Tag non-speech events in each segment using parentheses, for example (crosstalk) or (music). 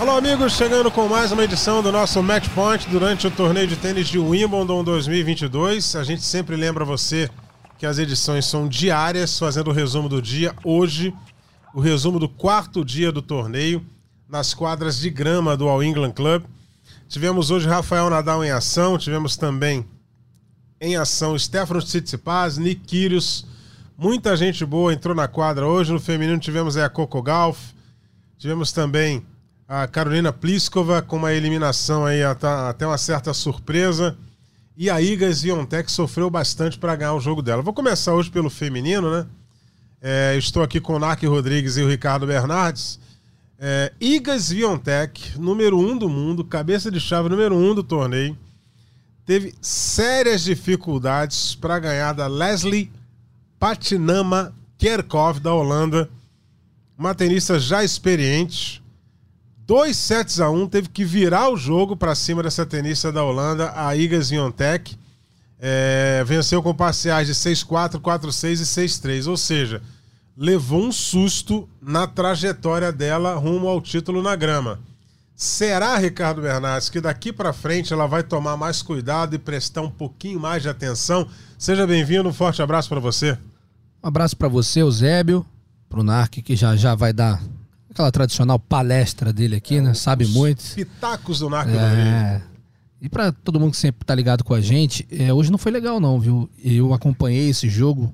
Alô, amigos, chegando com mais uma edição do nosso Match Point durante o torneio de tênis de Wimbledon 2022. A gente sempre lembra você que as edições são diárias, fazendo o resumo do dia. Hoje, o resumo do quarto dia do torneio nas quadras de grama do All England Club. Tivemos hoje Rafael Nadal em ação, tivemos também em ação Stefano Tsitsipas, Nick Kyrgios, muita gente boa entrou na quadra hoje. No feminino tivemos a Coco Gauff, tivemos também a Carolina Pliskova com uma eliminação aí até uma certa surpresa. E a Iga Swiatek sofreu bastante para ganhar o jogo dela. Vou começar hoje pelo feminino, né? É, estou aqui com o Nark Rodrigues e o Ricardo Bernardes. É, Iga Swiatek, número um do mundo, cabeça de chave número um do torneio, teve sérias dificuldades para ganhar da Leslie Patinama Kerkov da Holanda, uma tenista já experiente, Dois sets a um, teve que virar o jogo para cima dessa tenista da Holanda, a Iga Swiatek. É, venceu com parciais de 6-4, 4-6 e 6-3. Ou seja, levou um susto na trajetória dela rumo ao título na grama. Será, Ricardo Bernardes, que daqui para frente ela vai tomar mais cuidado e prestar um pouquinho mais de atenção? Seja bem-vindo, um forte abraço para você. Um abraço para você, Eusébio, para o Narc, que já já vai dar aquela tradicional palestra dele aqui, é, né? Sabe muito. Pitacos do Narco é. E para todo mundo que sempre tá ligado com a gente, é, hoje não foi legal não, viu? Eu acompanhei esse jogo,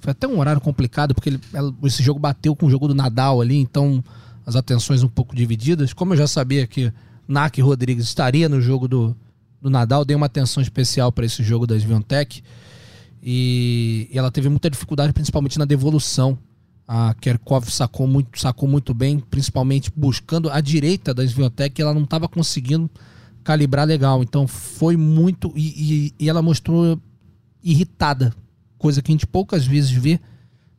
foi até um horário complicado, porque ele, esse jogo bateu com o jogo do Nadal ali, então as atenções um pouco divididas. Como eu já sabia que Nak Rodrigues estaria no jogo do, do Nadal, dei uma atenção especial para esse jogo da Sviontech. E, e ela teve muita dificuldade, principalmente na devolução a Kerkov sacou muito, sacou muito bem, principalmente buscando a direita da Sviotec, ela não estava conseguindo calibrar legal. Então foi muito. E, e, e, ela mostrou irritada, coisa que a gente poucas vezes vê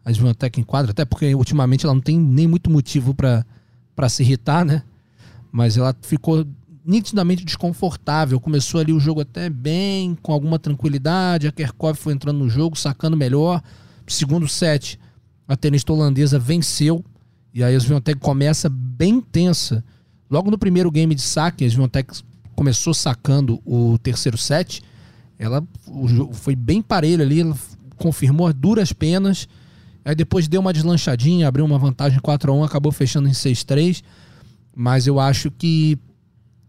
a Sviotec em quadra, até porque ultimamente ela não tem nem muito motivo para se irritar, né? Mas ela ficou nitidamente desconfortável. Começou ali o jogo até bem, com alguma tranquilidade. A Kerkov foi entrando no jogo, sacando melhor. Segundo set a tenista holandesa venceu. E aí a Swiatek começa bem tensa. Logo no primeiro game de saque, a Swiatek começou sacando o terceiro set. Ela foi bem parelho ali, ela confirmou as duras penas. Aí depois deu uma deslanchadinha, abriu uma vantagem 4 a 1 acabou fechando em 6-3. Mas eu acho que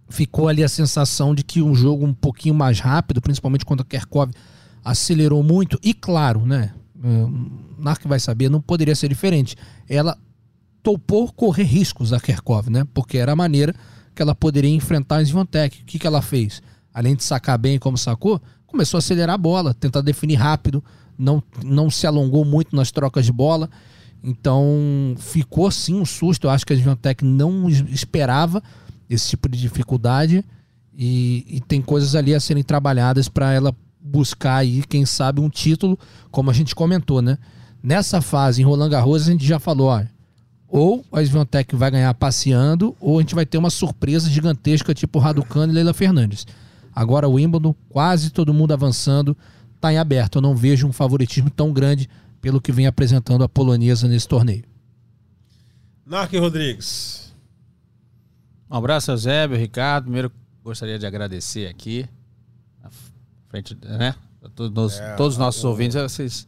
ficou ali a sensação de que um jogo um pouquinho mais rápido, principalmente quando a Kerkov acelerou muito. E claro, né? Narc vai saber, não poderia ser diferente. Ela topou correr riscos a Kerkov, né? Porque era a maneira que ela poderia enfrentar a Svantec. O que, que ela fez? Além de sacar bem como sacou, começou a acelerar a bola, tentar definir rápido, não, não se alongou muito nas trocas de bola. Então ficou sim um susto. Eu acho que a Svantec não esperava esse tipo de dificuldade e, e tem coisas ali a serem trabalhadas para ela buscar aí, quem sabe, um título, como a gente comentou, né? Nessa fase, em Roland Garros, a gente já falou, ó, ou a Svantec vai ganhar passeando, ou a gente vai ter uma surpresa gigantesca, tipo Raducano e Leila Fernandes. Agora o Wimbledon, quase todo mundo avançando, está em aberto. Eu não vejo um favoritismo tão grande pelo que vem apresentando a polonesa nesse torneio. Narque Rodrigues. Um abraço, Eusébio, Ricardo. Primeiro, gostaria de agradecer aqui frente, né? Todos, é, todos os nossos o... ouvintes, vocês.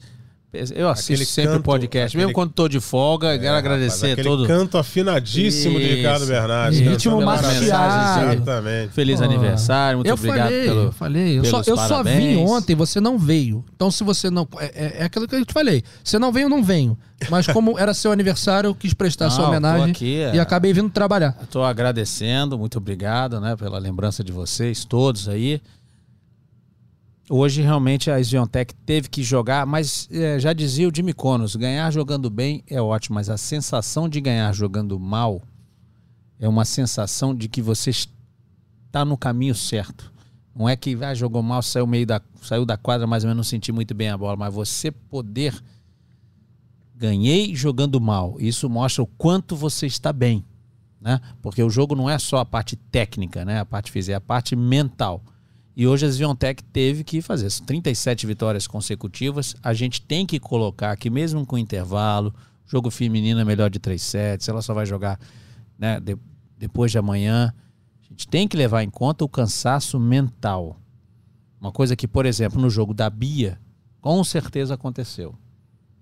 Eu assisto aquele sempre canto, o podcast, aquele... mesmo quando estou de folga, é, quero agradecer rapaz, a todo. canto afinadíssimo Isso. de Ricardo Bernardes. Ritmo maciado. Exatamente. Feliz oh. aniversário, muito eu obrigado falei, pelo. Falei, eu só, eu só vim ontem, você não veio. Então, se você não. É, é, é, aquilo que eu te falei. Você não veio, não venho. Mas como era seu aniversário, eu quis prestar não, sua homenagem aqui, é... e acabei vindo trabalhar. Estou agradecendo, muito obrigado, né, pela lembrança de vocês, todos aí. Hoje realmente a Sviontech teve que jogar, mas é, já dizia o Jimmy Connors, ganhar jogando bem é ótimo, mas a sensação de ganhar jogando mal é uma sensação de que você está no caminho certo. Não é que ah, jogou mal, saiu meio da saiu da quadra, mas eu não senti muito bem a bola, mas você poder ganhei jogando mal. Isso mostra o quanto você está bem, né? Porque o jogo não é só a parte técnica, né? A parte física, é a parte mental. E hoje a Sviontech teve que fazer 37 vitórias consecutivas. A gente tem que colocar que mesmo com intervalo, jogo feminino é melhor de 3 sets, ela só vai jogar né, de, depois de amanhã. A gente tem que levar em conta o cansaço mental. Uma coisa que, por exemplo, no jogo da Bia, com certeza aconteceu.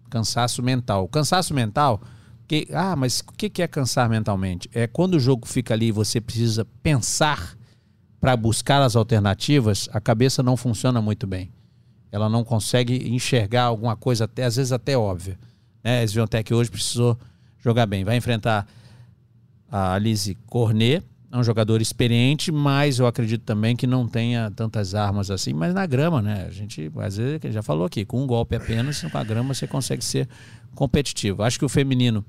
Cansaço mental. O cansaço mental, que, ah, mas o que é cansar mentalmente? É quando o jogo fica ali e você precisa pensar para buscar as alternativas, a cabeça não funciona muito bem. Ela não consegue enxergar alguma coisa, até, às vezes até óbvia. Né? A Sviontech hoje precisou jogar bem. Vai enfrentar a Alice Cornet, é um jogador experiente, mas eu acredito também que não tenha tantas armas assim. Mas na grama, né? A gente, às vezes, já falou aqui, com um golpe apenas, com a grama você consegue ser competitivo. Acho que o feminino,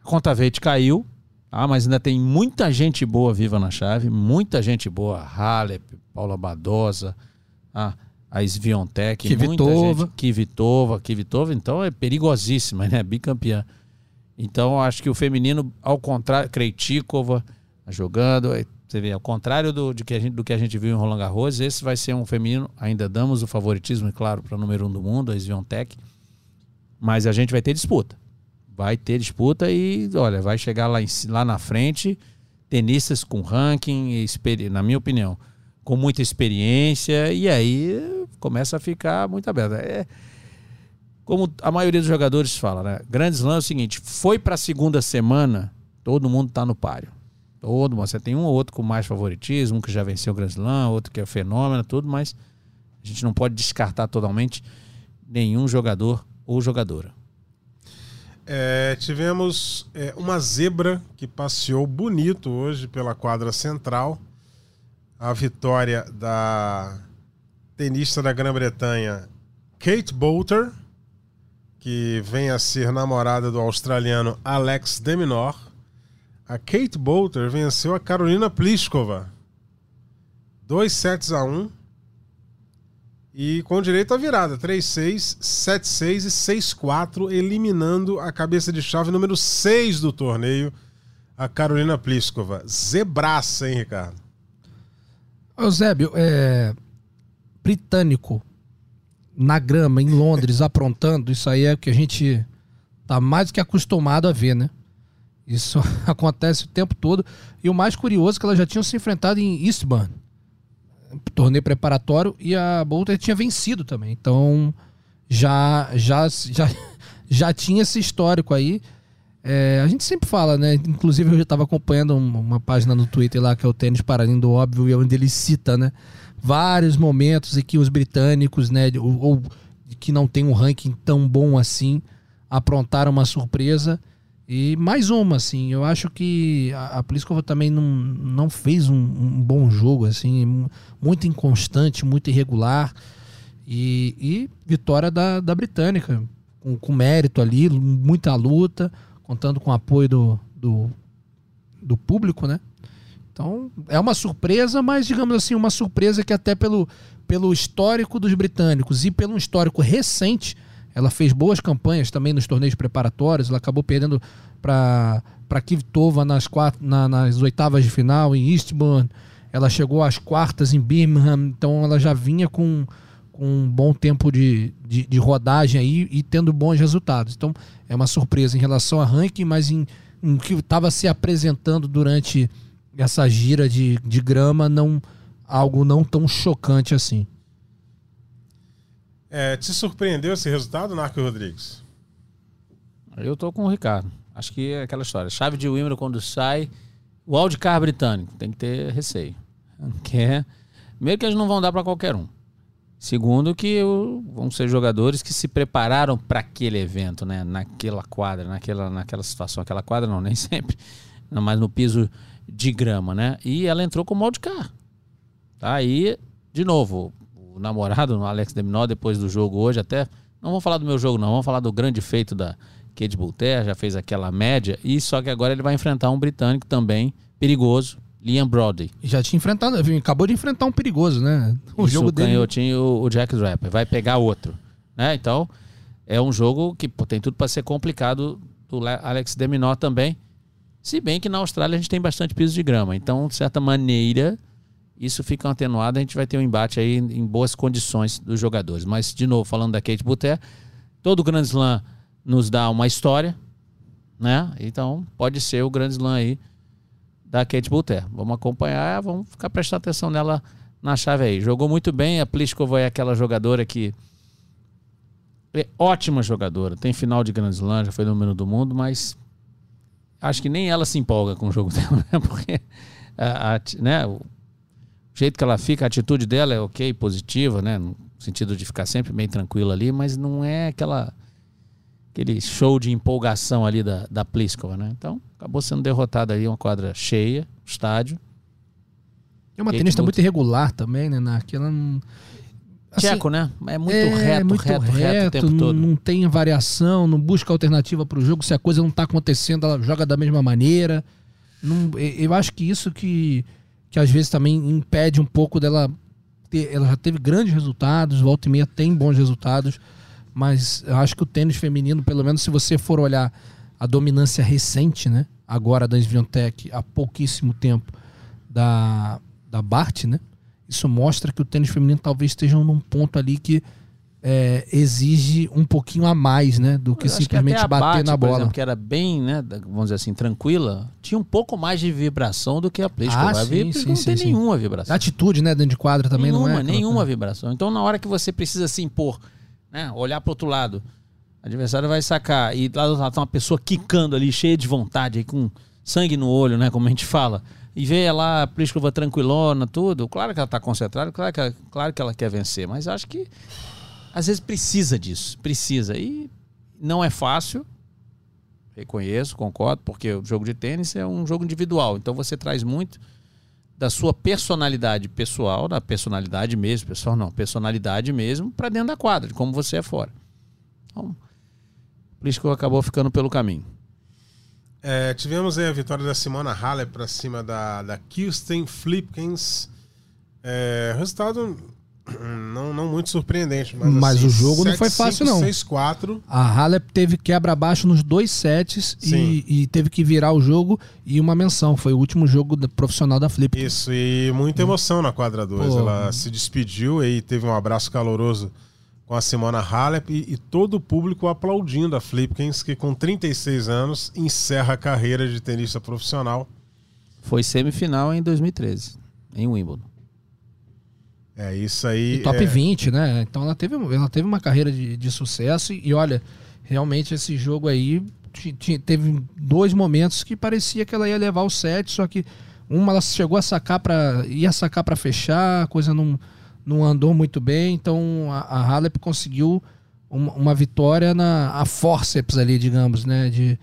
a conta verde caiu, ah, mas ainda tem muita gente boa viva na chave, muita gente boa. Halep, Paula Badosa, ah, a Sviontech, Kivitova. Kivitova, Kivitova, então é perigosíssima, né? Bicampeã. Então acho que o feminino, ao contrário, Kreitikova jogando, você vê, ao contrário do, de que a gente, do que a gente viu em Roland Garros, esse vai ser um feminino, ainda damos o favoritismo, é claro, para o número um do mundo, a Sviontech, mas a gente vai ter disputa vai ter disputa e, olha, vai chegar lá, em, lá na frente tenistas com ranking, na minha opinião, com muita experiência, e aí começa a ficar muito aberto. É, como a maioria dos jogadores fala, né? Grandes Slam é o seguinte: foi para a segunda semana, todo mundo está no páreo. Todo mundo. Você tem um ou outro com mais favoritismo, que já venceu o Grand Slam, outro que é fenômeno, tudo, mas a gente não pode descartar totalmente nenhum jogador ou jogadora. É, tivemos é, uma zebra que passeou bonito hoje pela quadra central. A vitória da tenista da Grã-Bretanha, Kate Boulter, que vem a ser namorada do australiano Alex Deminor. A Kate Boulter venceu a Carolina Pliskova. 2 sets a 1. Um e com direito à virada, 3-6, 7-6 e 6-4, eliminando a cabeça de chave número 6 do torneio, a Carolina Pliskova. Zebraça, hein, Ricardo? Eusébio, é... britânico na grama, em Londres, (laughs) aprontando, isso aí é o que a gente tá mais que acostumado a ver, né? Isso (laughs) acontece o tempo todo. E o mais curioso é que elas já tinham se enfrentado em Eastbourne torneio preparatório e a Bolter tinha vencido também. Então já já já, (laughs) já tinha esse histórico aí. É, a gente sempre fala, né? Inclusive eu já estava acompanhando uma página no Twitter lá que é o Tênis Paralindo Óbvio, e onde ele cita, né? Vários momentos em que os britânicos, né? Ou, ou que não tem um ranking tão bom assim, aprontaram uma surpresa. E mais uma, assim, eu acho que a, a Pliskova também não, não fez um, um, bom jogo, assim, muito inconstante, muito irregular. E, e vitória da, da Britânica, com, com, mérito ali, muita luta, contando com o apoio do, do, do público, né? Então, é uma surpresa, mas digamos assim, uma surpresa que até pelo, pelo histórico dos britânicos e pelo histórico recente ela fez boas campanhas também nos torneios preparatórios. Ela acabou perdendo para Kvitova nas, quatro, na, nas oitavas de final em Eastbourne. Ela chegou às quartas em Birmingham. Então ela já vinha com, com um bom tempo de, de, de rodagem aí e tendo bons resultados. Então é uma surpresa em relação a ranking, mas em, em que estava se apresentando durante essa gira de, de grama, não algo não tão chocante assim. É, te surpreendeu esse resultado, Narco Rodrigues? Eu tô com o Ricardo. Acho que é aquela história. Chave de Wimbledon quando sai, o wildcard britânico tem que ter receio. (laughs) Que é, primeiro que eles não vão dar para qualquer um. Segundo que vão ser jogadores que se prepararam para aquele evento, né? Naquela quadra, naquela, naquela situação. Aquela quadra não, (laughs) nem sempre. Mas no piso de grama, né? E ela entrou com o wildcard. Tá aí, de novo, o namorado, o Alex Deminó, depois do jogo hoje, até. Não vamos falar do meu jogo, não. Vamos falar do grande feito da Kate Bulter, já fez aquela média. E só que agora ele vai enfrentar um britânico também perigoso. Liam Brody. Já tinha enfrentado, acabou de enfrentar um perigoso, né? O Isso, jogo dele. canhotinho, o, o Jack Draper. Vai pegar outro. Né? Então, é um jogo que pô, tem tudo para ser complicado do Le- Alex Deminor também. Se bem que na Austrália a gente tem bastante piso de grama. Então, de certa maneira, isso fica atenuado. A gente vai ter um embate aí em boas condições dos jogadores. Mas, de novo, falando da Kate Buter, todo Grand Slam nos dá uma história, né? Então, pode ser o Grand Slam aí da Kate Buter. Vamos acompanhar, vamos ficar prestando atenção nela na chave aí. Jogou muito bem, a Pliskova é aquela jogadora que é ótima jogadora, tem final de Grand Slam, já foi número do mundo, mas acho que nem ela se empolga com o jogo (laughs) dela, né? Porque a, a- né, o jeito que ela fica, a atitude dela é ok, positiva, né? No sentido de ficar sempre bem tranquila ali, mas não é aquela aquele show de empolgação ali da, da Pliskova, né? Então, acabou sendo derrotada aí, uma quadra cheia, estádio. É uma Kate tenista muito irregular também, né? Naquela não. assim, Tcheco, né? É muito é, reto, muito reto, reto, o tempo não, todo. não tem variação, não busca alternativa para o jogo. Se a coisa não está acontecendo, ela joga da mesma maneira. Não- eu acho que isso que, que às vezes também impede um pouco dela. Ter, ela já teve grandes resultados, volta e meia tem bons resultados, mas eu acho que o tênis feminino, pelo menos se você for olhar a dominância recente, né? Agora da Sviantec, há pouquíssimo tempo, da, da Bart, né? Isso mostra que o tênis feminino talvez esteja num ponto ali que é, exige um pouquinho a mais, né? Do que simplesmente a bater Bate, na por bola. exemplo, que era bem, né, vamos dizer assim, tranquila, tinha um pouco mais de vibração do que a Pliskova. Ah, a sim, Pliskova sim, não sim, tem sim. nenhuma vibração. Atitude, né? Dentro de quadra também nenhuma, não é. nenhuma coisa. vibração. Então, na hora que você precisa se impor, né, olhar pro outro lado, o adversário vai sacar e lá do outro lado tá uma pessoa quicando ali, cheia de vontade, aí, com sangue no olho, né, como a gente fala, e vê lá a Pliskova tranquilona, tudo, claro que ela tá concentrada, claro que ela, claro que ela quer vencer, mas acho que às vezes precisa disso, precisa. E não é fácil, reconheço, concordo, porque o jogo de tênis é um jogo individual, então você traz muito da sua personalidade pessoal, da personalidade mesmo, pessoal não, personalidade mesmo, para dentro da quadra, de como você é fora. Então, por isso que acabou ficando pelo caminho. É, tivemos a vitória da Simona Halep para cima da, da Kirsten Flipkins. É, resultado não, não muito surpreendente, mas, Mas assim, o jogo não foi 7-5, fácil, não. 6-4. A Halep teve quebra-abaixo nos dois sets e, e teve que virar o jogo e uma menção. Foi o último jogo profissional da Flip. Isso, e muita emoção na quadra 2. Pô. Ela se despediu e teve um abraço caloroso com a Simona Halep e, e todo o público aplaudindo a Flipkins, que com 36 anos encerra a carreira de tenista profissional. Foi semifinal em 2013, em Wimbledon. É isso aí. E top é, 20, né? Então ela teve, ela teve uma carreira de, de sucesso e, e olha, realmente esse jogo aí teve dois momentos que parecia que ela ia levar o set, só que uma ela chegou a sacar para ia sacar para fechar, a coisa não, não andou muito bem, então a, a Halep conseguiu uma, uma vitória na a forceps ali, digamos, né, de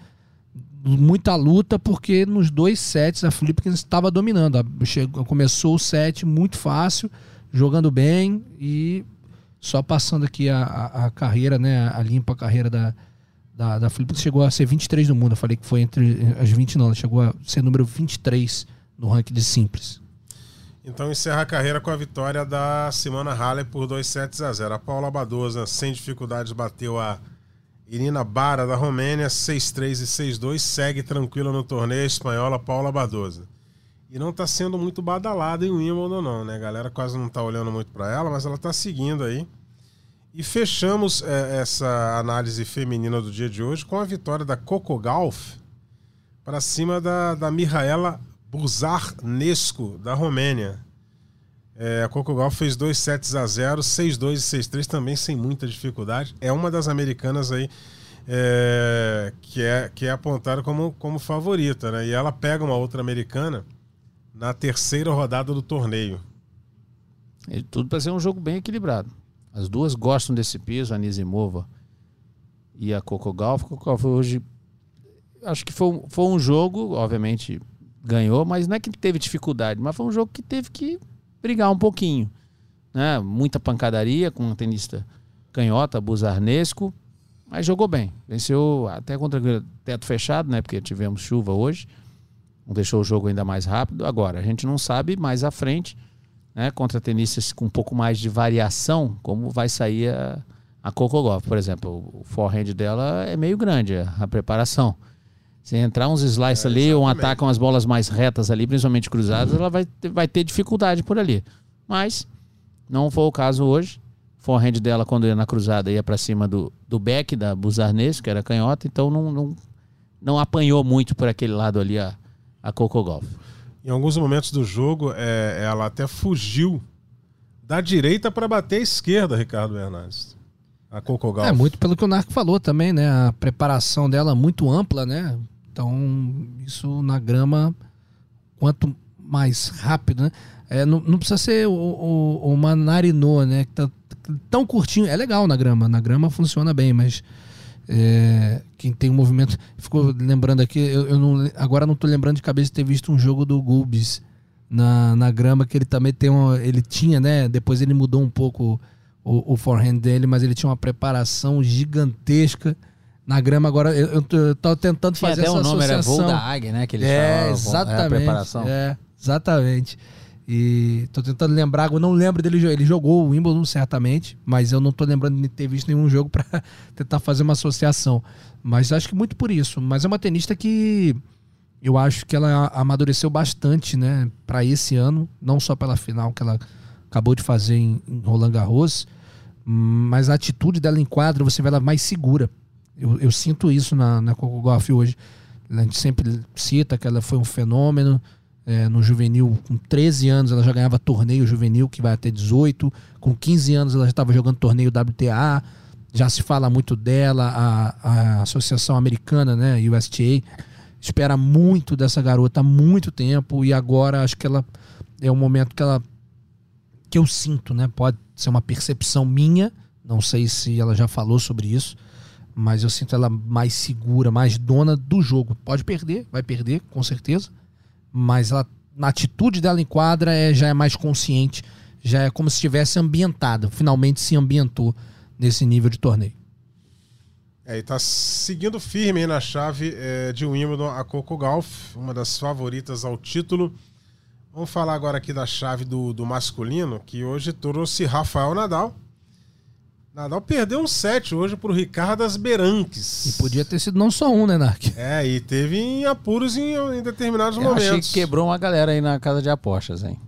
muita luta porque nos dois sets a Flipkins estava dominando. A- Chegou, começou o set muito fácil, jogando bem e só passando aqui a, a, a carreira, né, a limpa carreira da, da, da Flipkins chegou a ser 23 no mundo. Eu falei que foi entre as 20 não, ela chegou a ser número 23 no ranking de simples. Então encerra a carreira com a vitória da Simona Halep por 2 sets a 0. A Paula Badosa, sem dificuldades, bateu a Irina Bara da Romênia, 6-3 e 6-2. Segue tranquila no torneio espanhola Paula Badosa. E não tá sendo muito badalada em Wimbledon, não, né? A galera quase não tá olhando muito para ela, mas ela tá seguindo aí. E fechamos é, essa análise feminina do dia de hoje com a vitória da Coco Gauff para cima da, da Mihaela Buzarnescu, da Romênia. É, a Coco Gauff fez 2 sets a 0, 6-2 e 6-3 também sem muita dificuldade. É uma das americanas aí é, que, é, que é apontada como, como favorita, né? E ela pega uma outra americana na terceira rodada do torneio. E tudo para ser um jogo bem equilibrado. As duas gostam desse piso, a Nizimova e a Coco Gauff. Coco Gauff hoje acho que foi, um- foi um jogo, obviamente ganhou, mas não é que teve dificuldade, mas foi um jogo que teve que brigar um pouquinho. Né? Muita pancadaria com um tenista canhota, Buzarnesco, mas jogou bem. Venceu até contra o teto fechado, né? Porque tivemos chuva hoje. Não deixou o jogo ainda mais rápido. Agora, a gente não sabe mais à frente, né, contra tenistas com um pouco mais de variação, como vai sair a, a Coco Golf. Por exemplo, o forehand dela é meio grande, a preparação. Se entrar uns slices É, ali, um exatamente. ataque, umas bolas mais retas ali, principalmente cruzadas, ela vai, ter- vai ter dificuldade por ali. Mas não foi o caso hoje. Forehand dela, quando ia na cruzada, ia para cima do, do back, da Buzarnes, que era canhota, então não, não, não apanhou muito por aquele lado ali a, a Coco Golf. Em alguns momentos do jogo, é, ela até fugiu da direita para bater a esquerda, Ricardo Bernardes. A Coco Golf. É, muito pelo que o Narco falou também, né? A preparação dela é muito ampla, né? Então, isso na grama, quanto mais rápido, né? É, não, não precisa ser o, o, uma Narinô, né? Que tá tão curtinho. É legal na grama. Na grama funciona bem, mas é, quem tem um movimento. Ficou lembrando aqui, eu, eu não, agora não tô lembrando de cabeça de ter visto um jogo do Gulbis na, na grama, que ele também tem uma. Ele tinha, né? Depois ele mudou um pouco o, o forehand dele, mas ele tinha uma preparação gigantesca na grama. Agora eu, eu tô, tentando Tinha fazer até essa um nome, era associação. voo da águia, né? Que eles É, falavam, exatamente. É a preparação. É, exatamente. E tô tentando lembrar, eu não lembro dele, ele jogou o Wimbledon certamente, mas eu não tô lembrando de ter visto nenhum jogo (laughs) para tentar fazer uma associação. Mas acho que muito por isso. Mas é uma tenista que eu acho que ela amadureceu bastante, né, para esse ano, não só pela final que ela acabou de fazer em, Roland Garros, mas a atitude dela em quadra, você vê ela mais segura. Eu, eu sinto isso na, na Coco Golf hoje. A gente sempre cita que ela foi um fenômeno. É, no juvenil, com 13 anos, ela já ganhava torneio juvenil, que vai até 18. Com 15 anos, ela já estava jogando torneio WTA. Já se fala muito dela, a, a Associação Americana, né, USTA, espera muito dessa garota há muito tempo. E agora acho que ela é um momento que ela. que eu sinto, né? Pode ser uma percepção minha, não sei se ela já falou sobre isso, mas eu sinto ela mais segura, mais dona do jogo. Pode perder, vai perder, com certeza, mas ela, na atitude dela em quadra é, já é mais consciente, já é como se estivesse ambientada, finalmente se ambientou nesse nível de torneio. É, e tá seguindo firme na chave é, de Wimbledon a Coco Golf, uma das favoritas ao título. Vamos falar agora aqui da chave do, do masculino, que hoje trouxe Rafael Nadal. Nadal perdeu um set hoje pro Ricardas Beranques. E podia ter sido não só um, né, Nark? É, e teve em apuros em, em determinados Eu momentos. achei que quebrou uma galera aí na casa de apostas, hein?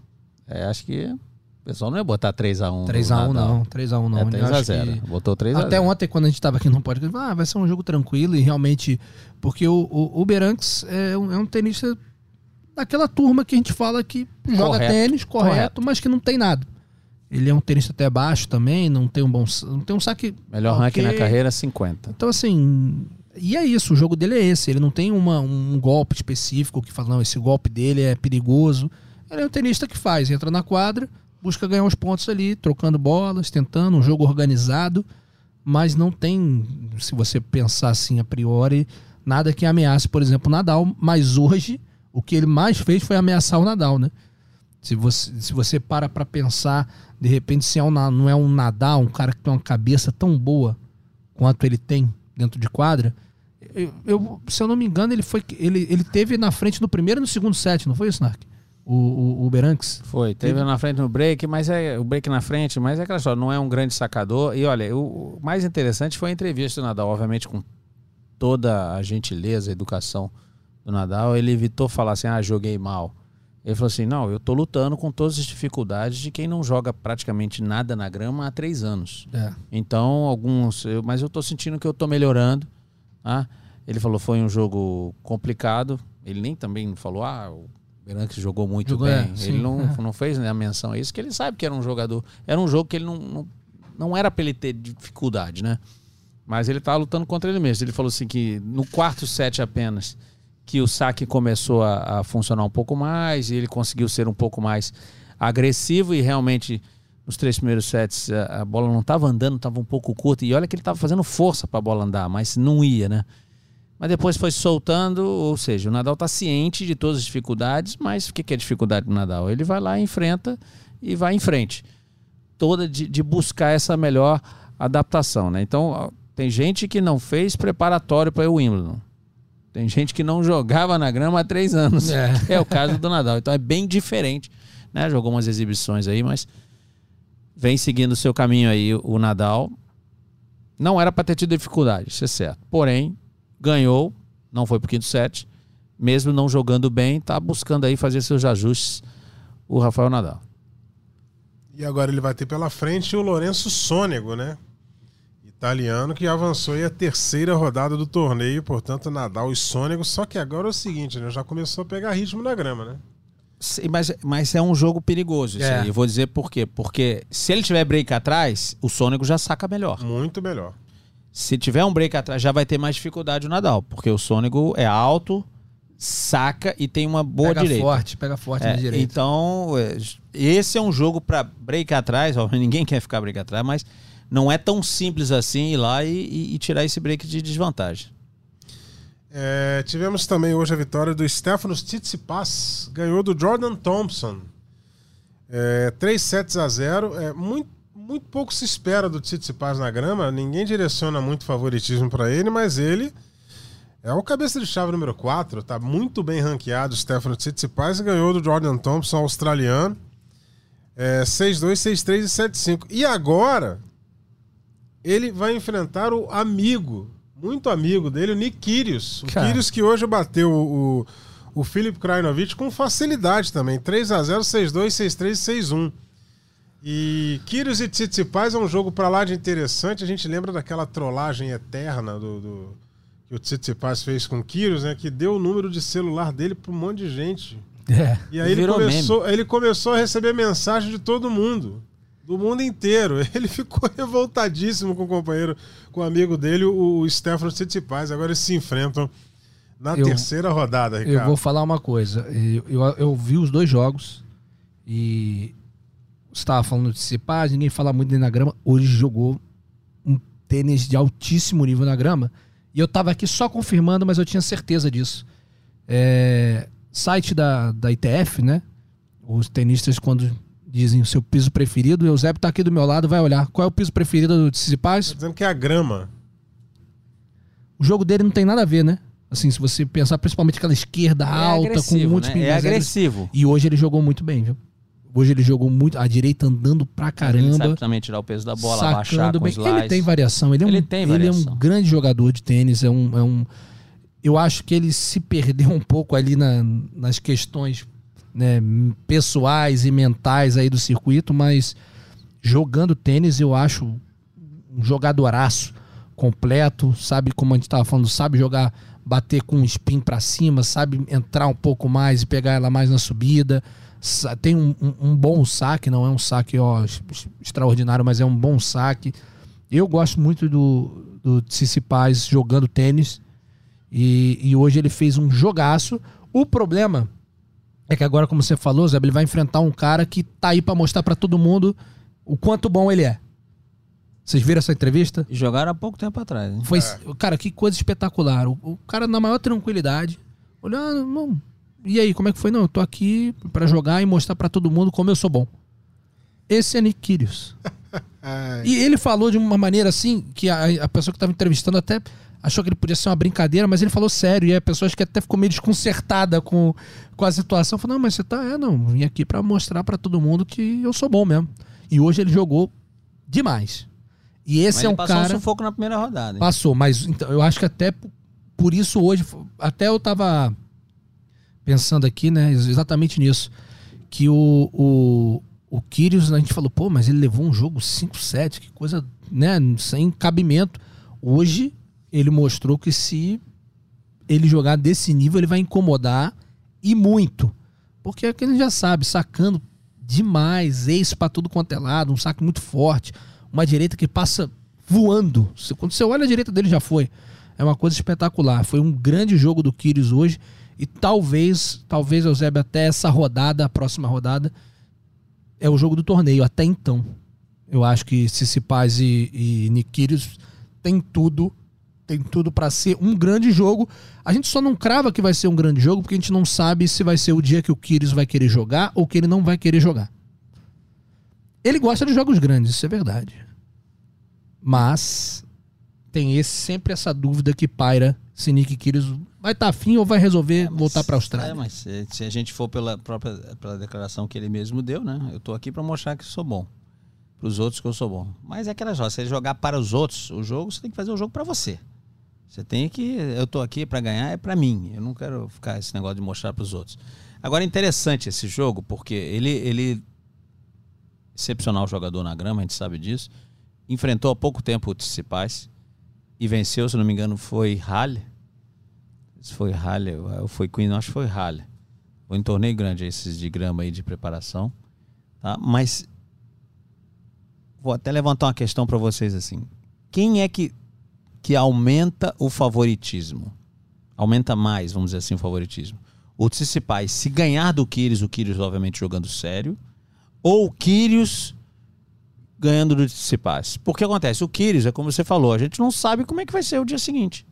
É, acho que o pessoal não ia botar 3x1. 3x1 não, 3x1 não. É Eu acho 3x0. que- Botou 3x0. Até ontem, quando a gente tava aqui no podcast, ah, vai ser um jogo tranquilo e realmente. Porque o, o, o Beranques é um, é um tenista daquela turma que a gente fala que joga Correto, tênis, correto, correto. mas que não tem nada. Ele é um tenista até baixo também, não tem um bom. Não tem um saque. Melhor ranking na carreira, 50. Então, assim. E é isso, o jogo dele é esse. Ele não tem uma, um golpe específico que fala, não, esse golpe dele é perigoso. Ele é um tenista que faz, entra na quadra, busca ganhar uns pontos ali, trocando bolas, tentando, um jogo organizado, mas não tem, se você pensar assim a priori, nada que ameace, por exemplo, o Nadal. Mas hoje, o que ele mais fez foi ameaçar o Nadal, né? Se você, se você para pra pensar, de repente, se é um, não é um Nadal, um cara que tem uma cabeça tão boa quanto ele tem dentro de quadra, eu, eu- se eu não me engano, ele foi ele, ele teve na frente no primeiro e no segundo set, não foi isso, Nark? O, o, o? Foi, teve na frente no break, mas é o break na frente, mas é aquela história, não é um grande sacador. E olha, o, o mais interessante foi a entrevista do Nadal, obviamente com toda a gentileza, a educação do Nadal, ele evitou falar assim: "Ah, joguei mal". Ele falou assim: "Não, eu tô lutando com todas as dificuldades de quem não joga praticamente nada na grama há três anos". É. Então, alguns. eu- mas eu tô sentindo que eu tô melhorando. Tá? Ele falou foi um jogo complicado. Ele nem também falou, ah, o Beranques jogou muito Jogou, bem. é, ele não, é. (laughs) não fez né, a menção a isso, que ele sabe que era um jogador. Era um jogo que ele não, não, não era pra ele ter dificuldade, né? Mas ele tava lutando contra ele mesmo. Ele falou assim que no quarto set apenas que o saque começou a, a funcionar um pouco mais e ele conseguiu ser um pouco mais agressivo e realmente nos três primeiros sets a, a bola não estava andando, estava um pouco curta e olha que ele estava fazendo força para a bola andar, mas não ia, né? Mas depois foi soltando, ou seja, o Nadal está ciente de todas as dificuldades, mas o que que é dificuldade do Nadal? Ele vai lá, enfrenta e vai em frente. Toda de, de buscar essa melhor adaptação, né? Então, tem gente que não fez preparatório para o Wimbledon. Tem gente que não jogava na grama há três anos. É. É, o caso do Nadal. Então é bem diferente. Né? Jogou umas exibições aí, mas vem seguindo o seu caminho aí o Nadal. Não era para ter tido dificuldade, isso é certo. Porém, ganhou, não foi pro quinto set. Mesmo não jogando bem, tá buscando aí fazer seus ajustes o Rafael Nadal. E agora ele vai ter pela frente o Lourenço Sônego, né? Italiano que avançou aí a terceira rodada do torneio, portanto, Nadal e Sônego. Só que agora é o seguinte, né? Já começou a pegar ritmo na grama, né? Sim, Mas, mas é um jogo perigoso isso É. aí. Eu vou dizer por quê. Porque se ele tiver break atrás, o Sônego já saca melhor. Muito melhor. Se tiver um break atrás, já vai ter mais dificuldade o Nadal. Porque o Sônego é alto, saca e tem uma boa pega direita. forte, pega forte É, na direita. então, é, esse é um jogo pra break atrás. Ó, (laughs) ninguém quer ficar break atrás, mas não é tão simples assim ir lá e, e- tirar esse break de desvantagem. É, tivemos também hoje a vitória do Stefanos Tsitsipas, ganhou do Jordan Thompson. É, 3 sets a 0. É, muito, muito pouco se espera do Tsitsipas na grama, ninguém direciona muito favoritismo para ele, mas ele é o cabeça de chave número 4, tá muito bem ranqueado o Stefanos Tsitsipas ganhou do Jordan Thompson, australiano. É, 6-2, 6-3 e 7-5. E agora ele vai enfrentar o amigo, muito amigo dele, o Nick Kyrgios. O Cara. Kyrgios que hoje bateu o, o, Filip Krajinovic com facilidade também. 3x0, 6-2, 6-3 e 6-1. E Kyrgios e Tsitsipas é um jogo pra lá de interessante. A gente lembra daquela trollagem eterna do, do- que o Tsitsipas fez com o Kyrgios, né? Que deu o número de celular dele pra um monte de gente. É. E aí ele começou, ele começou a receber mensagem de todo mundo. Do mundo inteiro. (laughs) Ele ficou revoltadíssimo com o companheiro, com o amigo dele, o, Stefano Tsitsipas. Agora eles se enfrentam na Eu- terceira rodada, Ricardo. Eu vou falar uma coisa. Eu, eu, eu vi os dois jogos e estava falando de Cipaz, ninguém fala muito dele na grama. Hoje jogou um tênis de altíssimo nível na grama. E eu tava aqui só confirmando, mas eu tinha certeza disso. É, site da, da ITF, né? Os tenistas, quando dizem o seu piso preferido, o Eusébio tá aqui do meu lado, vai olhar. Qual é o piso preferido do Tsitsipas? Tá dizendo que é a grama. O jogo dele não tem nada a ver, né? Assim, se você pensar principalmente aquela esquerda alta, com muitos né? É mas agressivo. E hoje ele jogou muito bem, viu? Hoje ele jogou muito, a direita andando pra Ele caramba, sabe também tirar o peso da bola, baixar sacando com bem. Ele tem variação, ele é um, Ele tem ele é variação. um grande jogador de tênis, é um, é um eu acho que ele se perdeu um pouco ali na- nas questões né, pessoais e mentais aí do circuito, mas jogando tênis eu acho um jogadoraço completo, sabe como a gente tava falando, sabe jogar, bater com um spin pra cima, sabe entrar um pouco mais e pegar ela mais na subida. Tem um, um- um bom saque, não é um saque ó, extraordinário, mas é um bom saque. Eu gosto muito do, do jogando tênis e, e hoje ele fez um jogaço. O problema é que agora, como você falou, Zé, ele vai enfrentar um cara que tá aí pra mostrar pra todo mundo o quanto bom ele é. Vocês viram essa entrevista? Jogaram há pouco tempo atrás. Hein? Foi, cara, que coisa espetacular. O, o cara na maior tranquilidade, olhando, não. E aí, como é que foi? Não, eu tô aqui pra jogar e mostrar pra todo mundo como eu sou bom. Esse é Nick Kyrgios. (laughs) E ele falou de uma maneira assim que a, a pessoa que estava entrevistando até achou que ele podia ser uma brincadeira, mas ele falou sério. E a pessoa acho que até ficou meio desconcertada com, com a situação. Falou: Não, mas você tá, é, não, vim aqui pra mostrar pra todo mundo que eu sou bom mesmo. E hoje ele jogou demais. E esse Mas é um passou cara. um sufoco na primeira rodada. hein? Passou, mas então, eu acho que até por isso hoje, até eu tava pensando aqui, né, ex- exatamente nisso, que o, o, o Kyrgios, a gente falou, pô, mas ele levou um jogo 5-7, que coisa, né, sem cabimento. Hoje, ele mostrou que se ele jogar desse nível, ele vai incomodar e muito. Porque é que ele já sabe, sacando demais, ace pra tudo quanto é lado, um saque muito forte, uma direita que passa voando. Quando você olha a direita dele, já foi. É uma coisa espetacular. Foi um grande jogo do Kyrgios hoje e talvez, talvez, Eusébio, até essa rodada, a próxima rodada, é o jogo do torneio. Até então, eu acho que Tsitsipas e, e Nick Kyrgios tem tudo, tem tudo para ser um grande jogo. A gente só não crava que vai ser um grande jogo porque a gente não sabe se vai ser o dia que o Kyrgios vai querer jogar ou que ele não vai querer jogar. Ele gosta de jogos grandes, isso é verdade. Mas tem esse, sempre essa dúvida que paira se Nick Kyrgios vai estar tá afim ou vai resolver mas, voltar para a Austrália. É, mas se, se, a gente for pela própria pela declaração que ele mesmo deu, né? Eu estou aqui para mostrar que sou bom. Para os outros que eu sou bom. Mas é aquela coisa, você jogar para os outros o jogo, você tem que fazer o jogo para você. Você tem que. Eu estou aqui para ganhar, é para mim. Eu não quero ficar esse negócio de mostrar para os outros. Agora, é interessante esse jogo, porque ele, ele. Excepcional jogador na grama, a gente sabe disso. Enfrentou há pouco tempo o Tsitsipas e venceu, se não me engano, foi Halle se foi Halle ou foi Queen, acho que foi Halle. Foi um torneio grande esses de grama aí de preparação. Tá? Mas vou até levantar uma questão para vocês assim. Quem é que, que aumenta o favoritismo? Aumenta mais, vamos dizer assim, o favoritismo. O Tsitsipas, se ganhar do Kyrgios, o Kyrgios obviamente jogando sério, ou o Kyrgios ganhando do Tsitsipas. Porque acontece, o Kyrgios, é como você falou, a gente não sabe como é que vai ser o dia seguinte.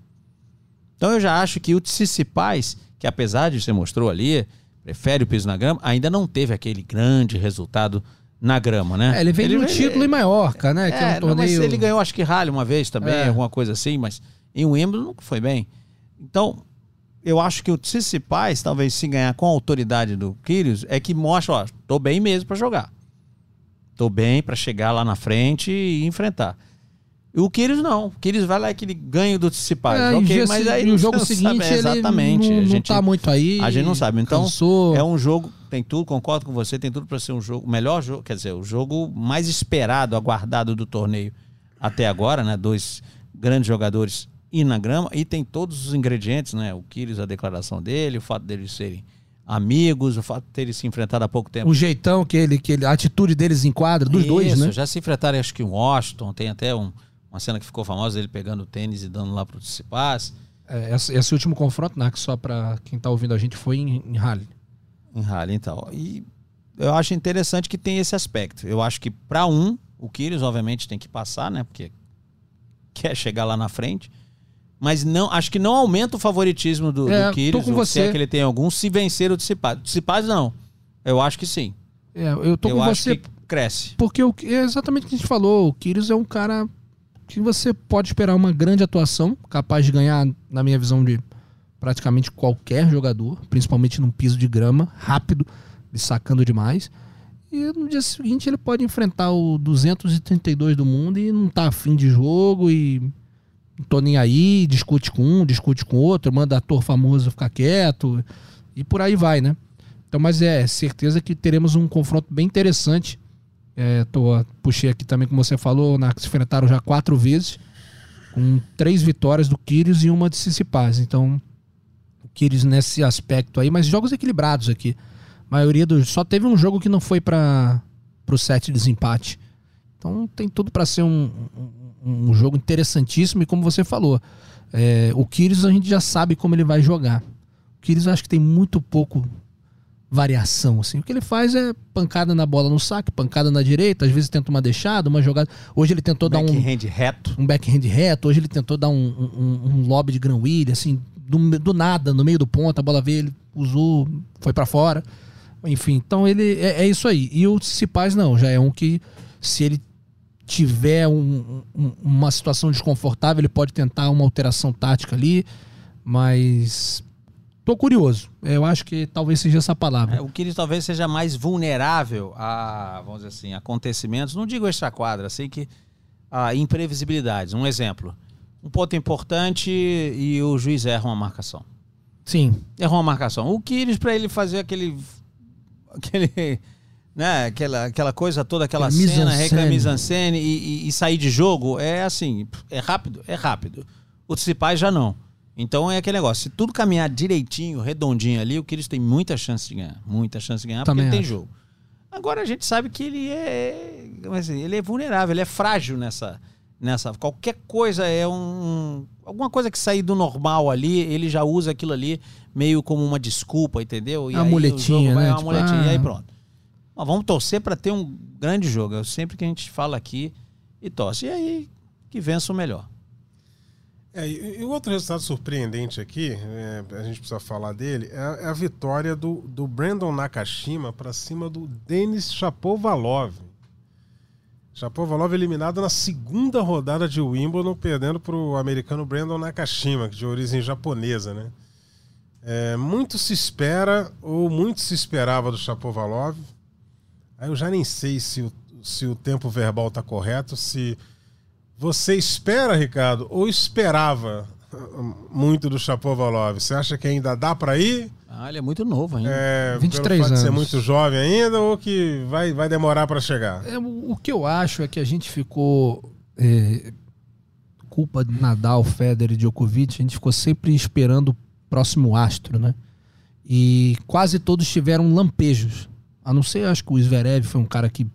Então eu já acho que o Tsitsipas, que apesar de você mostrou ali, prefere o piso na grama, ainda não teve aquele grande resultado na grama, né? É, ele veio ele, um título em Maiorca, né? É, que é um torneio... Não, mas ele ganhou acho que rally uma vez também, é. alguma coisa assim, mas em Wimbledon nunca foi bem. Então, eu acho que o Tsitsipas, talvez se ganhar com a autoridade do Kyrgios, é que mostra, ó, tô bem mesmo para jogar. Tô bem para chegar lá na frente e enfrentar. O Kyrgios não. O Kyrgios vai lá aquele ganho do Tsitsipas. É, ok, mas aí no jogo seguinte sabe, exatamente. Ele não, a gente, não tá muito aí. A gente não sabe. Então, cansou. é um jogo, tem tudo, concordo com você, tem tudo para ser um jogo, o melhor jogo, quer dizer, o jogo mais esperado, aguardado do torneio até agora, né? Dois grandes jogadores e na grama e tem todos os ingredientes, né? O Kyrgios, a declaração dele, o fato deles serem amigos, o fato de terem se enfrentado há pouco tempo. O jeitão que ele, que ele, a atitude deles enquadra, dos Isso, dois, né? já se enfrentaram, acho que em Washington, tem até um uma cena que ficou famosa, ele pegando o tênis e dando lá pro Tsitsipas. É, esse, esse, último confronto, né, que só para quem tá ouvindo a gente, foi em, em Halle. Em Halle, então. E eu acho interessante que tem esse aspecto. Eu acho que para um, o Kyrgios obviamente tem que passar, né, porque quer chegar lá na frente. Mas não, acho que não aumenta o favoritismo do, é, do Kyrgios, com você. se é que ele tem algum, se vencer o Tsitsipas. O Tsitsipas não. Eu acho que sim. É, eu tô eu com acho você. Que cresce. Porque o, é exatamente o que a gente falou. O Kyrgios é um cara que você pode esperar uma grande atuação, capaz de ganhar, na minha visão, de praticamente qualquer jogador, principalmente num piso de grama, rápido, sacando demais. E no dia seguinte ele pode enfrentar o 232 do mundo e não tá afim de jogo e não tô nem aí, discute com um, discute com outro, manda ator famoso ficar quieto e por aí vai, né? Então, mas é certeza que teremos um confronto bem interessante é, tô, puxei aqui também, como você falou, na, se enfrentaram já quatro vezes, com três vitórias do Kyrgios e uma de Tsitsipas. Então, o Kyrgios nesse aspecto aí, mas jogos equilibrados aqui. A maioria dos. Só teve um jogo que não foi para o set de desempate. Então, tem tudo para ser um, um, um, jogo interessantíssimo. E como você falou, é, o Kyrgios a gente já sabe como ele vai jogar. O Kyrgios acho que tem muito pouco variação. Assim. O que ele faz é pancada na bola no saque, pancada na direita, às vezes tenta uma deixada, uma jogada. Hoje ele tentou dar um. Backhand reto. Um backhand reto. Hoje ele tentou dar um, um, um lobby de Gran William, assim, do, do, nada, no meio do ponto, a bola veio, ele usou, foi para fora. Enfim, então ele é, é, isso aí. E o Cipaz não, já é um que se ele tiver um, um, uma situação desconfortável, ele pode tentar uma alteração tática ali, mas Tô curioso. Eu acho que talvez seja essa palavra. É, o Kyrgios talvez seja mais vulnerável a, vamos dizer assim, acontecimentos, não digo extra-quadra, assim que a imprevisibilidades. Um exemplo. Um ponto importante e o juiz erra uma marcação. Sim. Errou uma marcação. O Kyrgios, para ele fazer aquele... aquele (laughs) né, aquela, aquela coisa toda, aquela é cena, reclame mise-en-scène e, e, e, sair de jogo, é assim, é rápido? É rápido. O Tsitsipas já não. Então é aquele negócio, se tudo caminhar direitinho, redondinho ali, o Kyrgios tem muita chance de ganhar. Muita chance de ganhar, Também porque ele tem jogo. Agora a gente sabe que ele é. Assim, ele é vulnerável, ele é frágil nessa. nessa qualquer coisa é um. Alguma coisa que sair do normal ali, ele já usa aquilo ali meio como uma desculpa, entendeu? E uma muletinha, vai, né? Uma tipo, muletinha, ah... e aí ah. pronto. Mas vamos torcer para ter um grande jogo. É sempre que a gente fala aqui e torce. E aí que vença o melhor. É, e, outro resultado surpreendente aqui, é, a gente precisa falar dele, é, é a vitória do, do Brandon Nakashima para cima do Denis Shapovalov. Shapovalov eliminado na segunda rodada de Wimbledon, perdendo para o americano Brandon Nakashima, de origem japonesa, né? É, muito se espera, ou muito se esperava do Chapovalov. Aí eu já nem sei se o, se o tempo verbal está correto, se você espera, Ricardo, ou esperava muito do Chapovalov? Você acha que ainda dá para ir? Ah, ele é muito novo ainda. É, 23 pelo fato de ser anos. muito jovem ainda ou que vai, vai demorar para chegar? É, o o que eu acho é que a gente ficou. é, culpa de Nadal, Federer e Djokovic, a gente ficou sempre esperando o próximo astro, né? E quase todos tiveram lampejos. A não ser, acho que o Zverev foi um cara que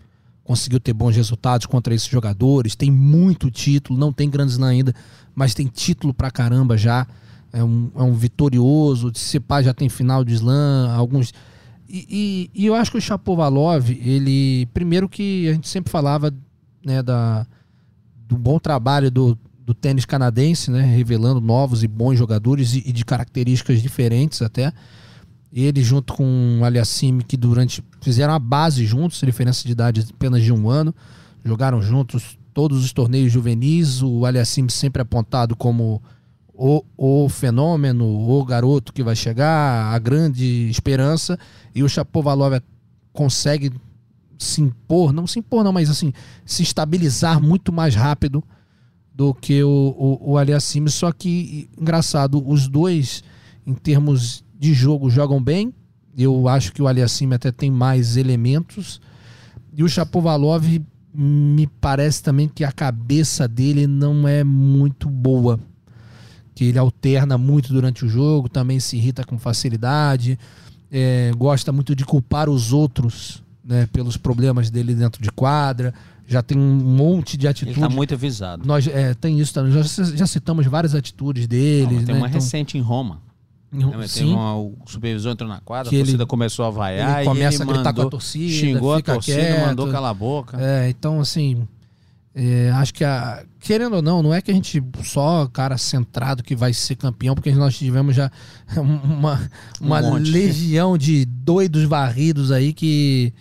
conseguiu ter bons resultados contra esses jogadores, tem muito título, não tem grandes ainda, mas tem título pra caramba já. É um, é um vitorioso, de pai já tem final de slam, alguns. E, e- e eu acho que o Chapovalov, ele. Primeiro que a gente sempre falava né, da, do bom trabalho do, do tênis canadense, né, revelando novos e bons jogadores e, e de características diferentes até. Ele junto com o Aliassime, que durante. fizeram a base juntos, diferença de idade apenas de um ano. Jogaram juntos todos os torneios juvenis. O Aliassime sempre apontado como o, o fenômeno, o garoto que vai chegar, a grande esperança. E o Chapovalov consegue se impor, não se impor, não, mas assim, se estabilizar muito mais rápido do que o, o, o Aliassime. Só que, engraçado, os dois, em termos de jogo, jogam bem. Eu acho que o Aliassime até tem mais elementos. E o Chapovalov me parece também que a cabeça dele não é muito boa. Que ele alterna muito durante o jogo, também se irrita com facilidade, é, gosta muito de culpar os outros né, pelos problemas dele dentro de quadra. Já tem um monte de Ele atitudes. tá muito avisado. Nós é, tem isso também. Já, já citamos várias atitudes dele. Não, tem né? uma Então, recente em Roma. Lembra? sim, uma- o supervisor entrou na quadra, Que a ele- torcida começou a vaiar ele começa ele a gritar com a mandou- torcida, xingou a torcida, quieto. mandou calar a boca. É, então, assim, é, acho que, a- querendo ou não, não é que a gente só cara centrado que vai ser campeão, porque nós tivemos já (laughs) uma, uma Um legião de doidos varridos aí que,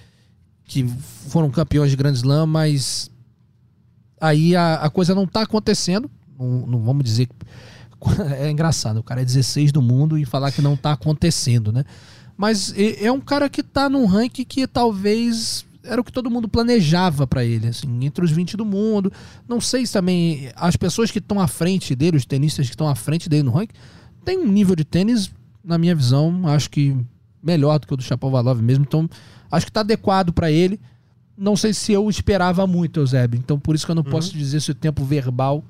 que foram campeões de Grand Slam, mas aí a, a coisa não tá acontecendo. Não, não vamos dizer que. (laughs) É engraçado, o cara é 16 do mundo e falar que não tá acontecendo, né? Mas é um cara que tá num ranking que talvez era o que todo mundo planejava pra ele, assim, entre os 20 do mundo. Não sei se também as pessoas que estão à frente dele, os tenistas que estão à frente dele no ranking, tem um nível de tênis, na minha visão, acho que melhor do que o do Chapovalov mesmo. Então, acho que tá adequado pra ele. Não sei se eu esperava muito, Eusébio. Então, por isso que eu não posso dizer se o tempo verbal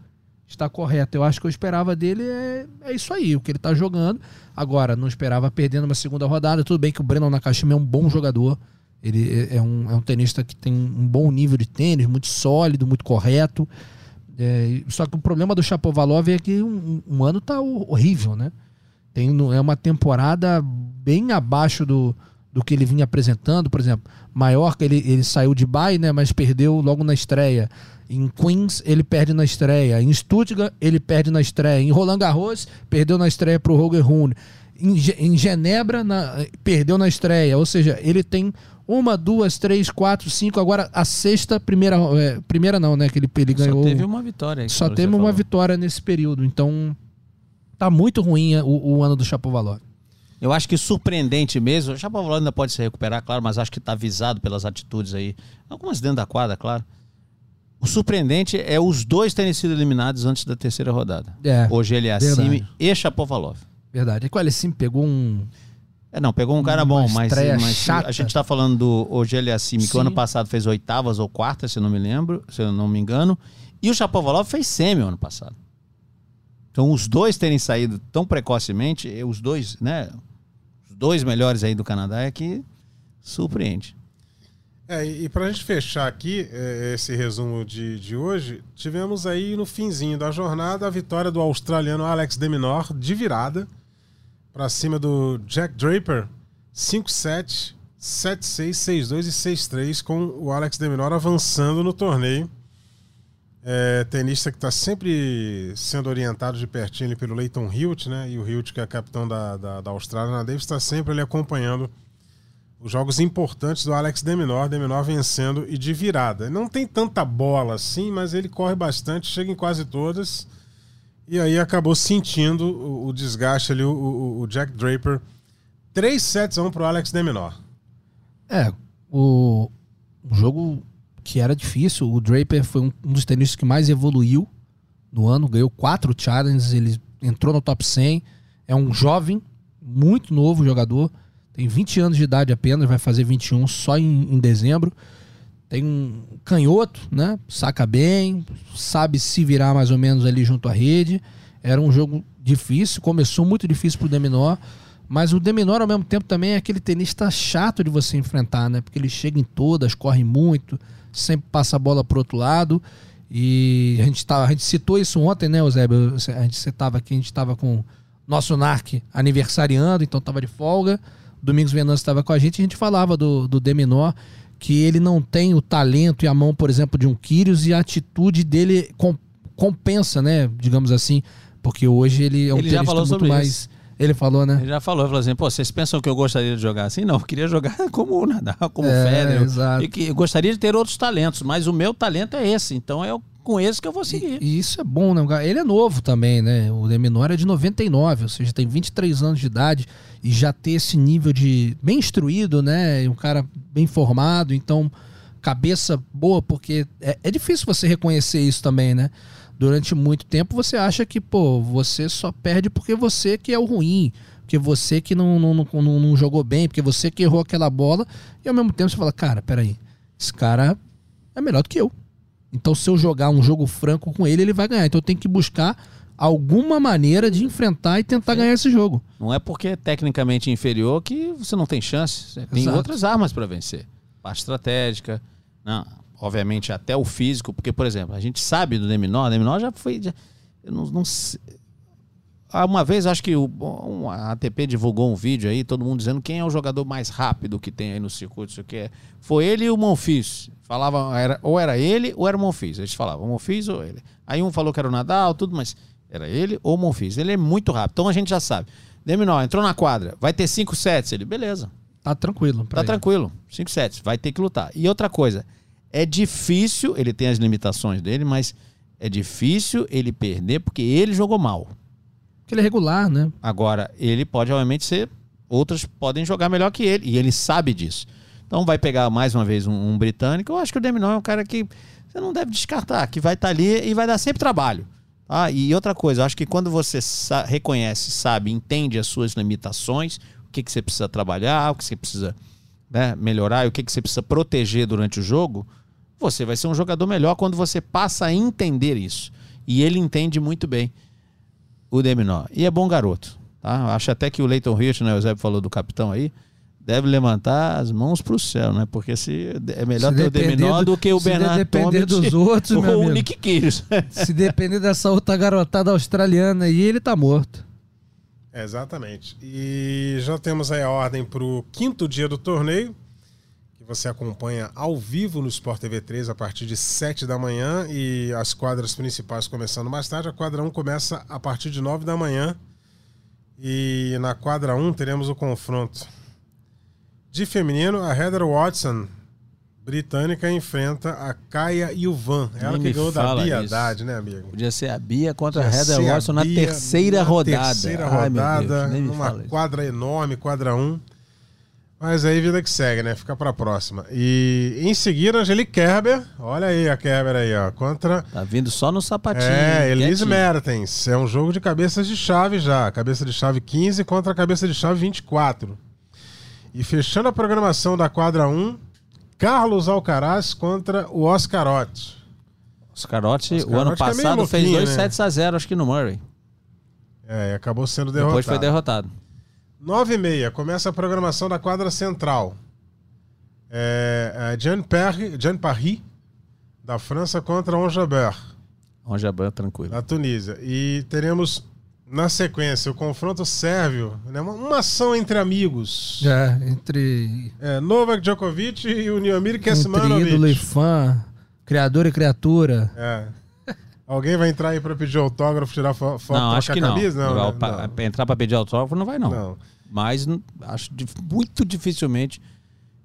está correto. Eu acho que eu esperava dele é, é isso aí, o que ele tá jogando. Agora, não esperava perdendo uma segunda rodada. Tudo bem que o Breno Nakashima é um bom jogador. Ele é- é um, é um tenista que tem um bom nível de tênis, muito sólido, muito correto. É, só que o problema do Chapovalov é que um, um ano tá ho- horrível, né? Tem, é uma temporada bem abaixo do, do que ele vinha apresentando. Por exemplo, Maiorca, ele, ele saiu de bye, né? Mas perdeu logo na estreia. Em Queens, ele perde na estreia. Em Stuttgart, ele perde na estreia. Em Roland Garros, perdeu na estreia para o Roger Rune. Em, em Genebra, na- perdeu na estreia. Ou seja, ele tem uma, duas, três, quatro, cinco. Agora, a sexta, primeira... é, primeira não, né? Que ele, ele ganhou... Só teve uma vitória. Só teve uma falou. vitória nesse período. Então, tá muito ruim o, o ano do Chapovalov. Eu acho que surpreendente mesmo. O Chapovalov ainda pode se recuperar, claro, mas acho que está avisado pelas atitudes aí. Algumas dentro da quadra, claro. O surpreendente é os dois terem sido eliminados antes da terceira rodada. É, Hoje ele é verdade. e Chapovalov. verdade. É que o Alecim pegou um... É, não, pegou um cara bom, mas, mas a gente tá falando do Ogeli Assimi, que o ano passado fez oitavas ou quartas, se eu não me lembro, se eu não me engano, e o Chapovalov fez semi o ano passado. Então, os dois terem saído tão precocemente, os dois, né, os dois melhores aí do Canadá é que surpreende. É, e para a gente fechar aqui é, esse resumo de, de hoje, tivemos aí no finzinho da jornada a vitória do australiano Alex de Minaur de virada para cima do Jack Draper 5-7, 7-6, 6-2 e 6-3 com o Alex de Minaur avançando no torneio. É, tenista que está sempre sendo orientado de pertinho pelo Leighton Hewitt, né? E o Hewitt, que é capitão da, da, da Austrália na Davis, está sempre ali acompanhando os jogos importantes do Alex Deminor, Deminor vencendo e de virada. Não tem tanta bola assim, mas ele corre bastante, chega em quase todas E aí acabou sentindo o, o desgaste ali, o, o, o, Jack Draper. 3 sets a 1 pro Alex Deminor. É, o, o jogo que era difícil, o Draper foi um, um dos tenistas que mais evoluiu no ano, ganhou quatro challenges, ele entrou no top 100, é um jovem, muito novo jogador, tem 20 anos de idade apenas, vai fazer 21 só em, em dezembro. Tem um canhoto, né? Saca bem, sabe se virar mais ou menos ali junto à rede. Era um jogo difícil, começou muito difícil pro Deminor, mas o Deminor ao mesmo tempo também é aquele tenista chato de você enfrentar, né? Porque ele chega em todas, corre muito, sempre passa a bola pro outro lado. E a gente, tá, a gente citou isso ontem, né, Eusébio? A gente estava aqui, a gente estava com nosso NARC aniversariando, então estava de folga. Domingos Venâncio estava com a gente e a gente falava do, do Deminor que ele não tem o talento e a mão, por exemplo, de um Kyrgios e a atitude dele com, compensa, né? Digamos assim, porque hoje ele é um ele muito mais. Isso. Ele falou, né? Ele já falou, falou assim, pô, vocês pensam que eu gostaria de jogar assim? Não, eu queria jogar (laughs) como o Nadal, como o é, Federer. Exato. E que gostaria de ter outros talentos, mas o meu talento é esse, então é com esse que eu vou seguir. E, e isso é bom, né? Ele é novo também, né? O Deminor é de 99, ou seja, tem 23 anos de idade e já ter esse nível de bem instruído, né? Um cara bem formado, então cabeça boa, porque é, é difícil você reconhecer isso também, né? Durante muito tempo você acha que, pô, você só perde porque você que é o ruim, porque você que não, não, não, não jogou bem, porque você que errou aquela bola, e ao mesmo tempo você fala, cara, peraí, esse cara é melhor do que eu. Então, se eu jogar um jogo franco com ele, ele vai ganhar. Então, eu tenho que buscar alguma maneira de enfrentar e tentar ganhar esse jogo. Não é porque é tecnicamente inferior que você não tem chance. Você tem outras armas para vencer. Parte estratégica, não, obviamente até o físico, porque, por exemplo, a gente sabe do Deminor, o Deminor já foi. Já, não, não sei. Uma vez, acho que o, um, a ATP divulgou um vídeo aí, todo mundo dizendo quem é o jogador mais rápido que tem aí no circuito, isso que é. Foi ele e o Monfils. Falavam, era, ou era ele ou era o Monfils. Eles falavam, Monfils ou ele. Aí um falou que era o Nadal, tudo, mas era ele ou o Monfils. Ele é muito rápido, então a gente já sabe. Deminó, entrou na quadra, vai ter cinco sets. Ele, beleza. Tá tranquilo. Tá ele. tranquilo. Cinco sets, vai ter que lutar. E outra coisa, é difícil, ele tem as limitações dele, mas é difícil ele perder porque ele jogou mal. Porque ele é regular, né? Agora, ele pode, obviamente, ser. Outras podem jogar melhor que ele. E ele sabe disso. Então vai pegar mais uma vez um, um britânico. Eu acho que o Deminor é um cara que você não deve descartar, que vai estar tá ali e vai dar sempre trabalho. Ah, e outra coisa, eu acho que quando você sa reconhece, sabe, entende as suas limitações, o que, que você precisa trabalhar, o que você precisa né, melhorar e o que, que você precisa proteger durante o jogo, você vai ser um jogador melhor quando você passa a entender isso. E ele entende muito bem o Deminó. E é bom garoto. Tá? Acho até que o Leighton Rich, né, o Eusébio falou do capitão aí, deve levantar as mãos para o céu, né? Porque se é melhor se ter o Deminó do, do que o Bernardo depender dos outros, (laughs) ou meu o Nick Kyrgios. (laughs) se depender dessa outra garotada australiana aí, ele tá morto. exatamente. E já temos aí a ordem para o quinto dia do torneio você acompanha ao vivo no Sport TV 3 a partir de 7 da manhã e as quadras principais começando mais tarde. A quadra 1 começa a partir de 9 da manhã. E na quadra 1 teremos o confronto de feminino. A Heather Watson, britânica, enfrenta a Kaya Yuvan. Ela que ganhou da Bia Haddad, né, amigo? Podia ser a Bia contra Podia a Heather Watson na terceira na rodada. Terceira rodada, Ai, Deus, numa quadra enorme, quadra 1. Mas aí vida que segue, né? Fica pra próxima. E em seguida, Angelique Kerber. Olha aí a Kerber aí, ó. Contra. Tá vindo só no sapatinho. É, Elise Mertens. É um jogo de cabeças de chave já. Cabeça de chave 15 contra cabeça de chave 24. E fechando a programação da quadra 1, Carlos Alcaraz contra o Oscarotti. Oscarotti, Oscarotti o ano é passado, é fez 2 né? sets a 0, acho que no Murray. É, e acabou sendo derrotado. Depois foi derrotado. 9 e meia, começa a programação da quadra central. É, é Jean, Perry, Jean Paris, da França, contra Onjabeur. Onjabeur, tranquilo. Da Tunísia. E teremos, na sequência, o confronto sérvio, né, uma, uma ação entre amigos. É, entre... É, Novak Djokovic e o Niomir Kesmanovic. Entre ídolo e fã, criador e criatura. É. Alguém vai entrar aí para pedir autógrafo, tirar foto, não, acho que camisa? Não. não, né? não. Entrar para pedir autógrafo não vai, não. não. Mas acho muito dificilmente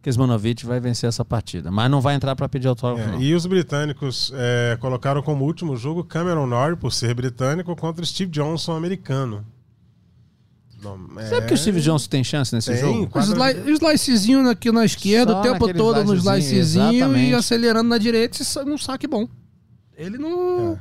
Kuzmanovic vai vencer essa partida. Mas não vai entrar para pedir autógrafo, É, não. e os britânicos é, colocaram como último jogo Cameron Norrie, por ser britânico, contra Steve Johnson, americano. Não, é, Sabe que o Steve Johnson tem chance nesse Tem, jogo? Os quadra- sli- slicezinho aqui na esquerda, Só o tempo todo no slicezinho, slicezinho e acelerando na direita e num saque bom. Ele não, É.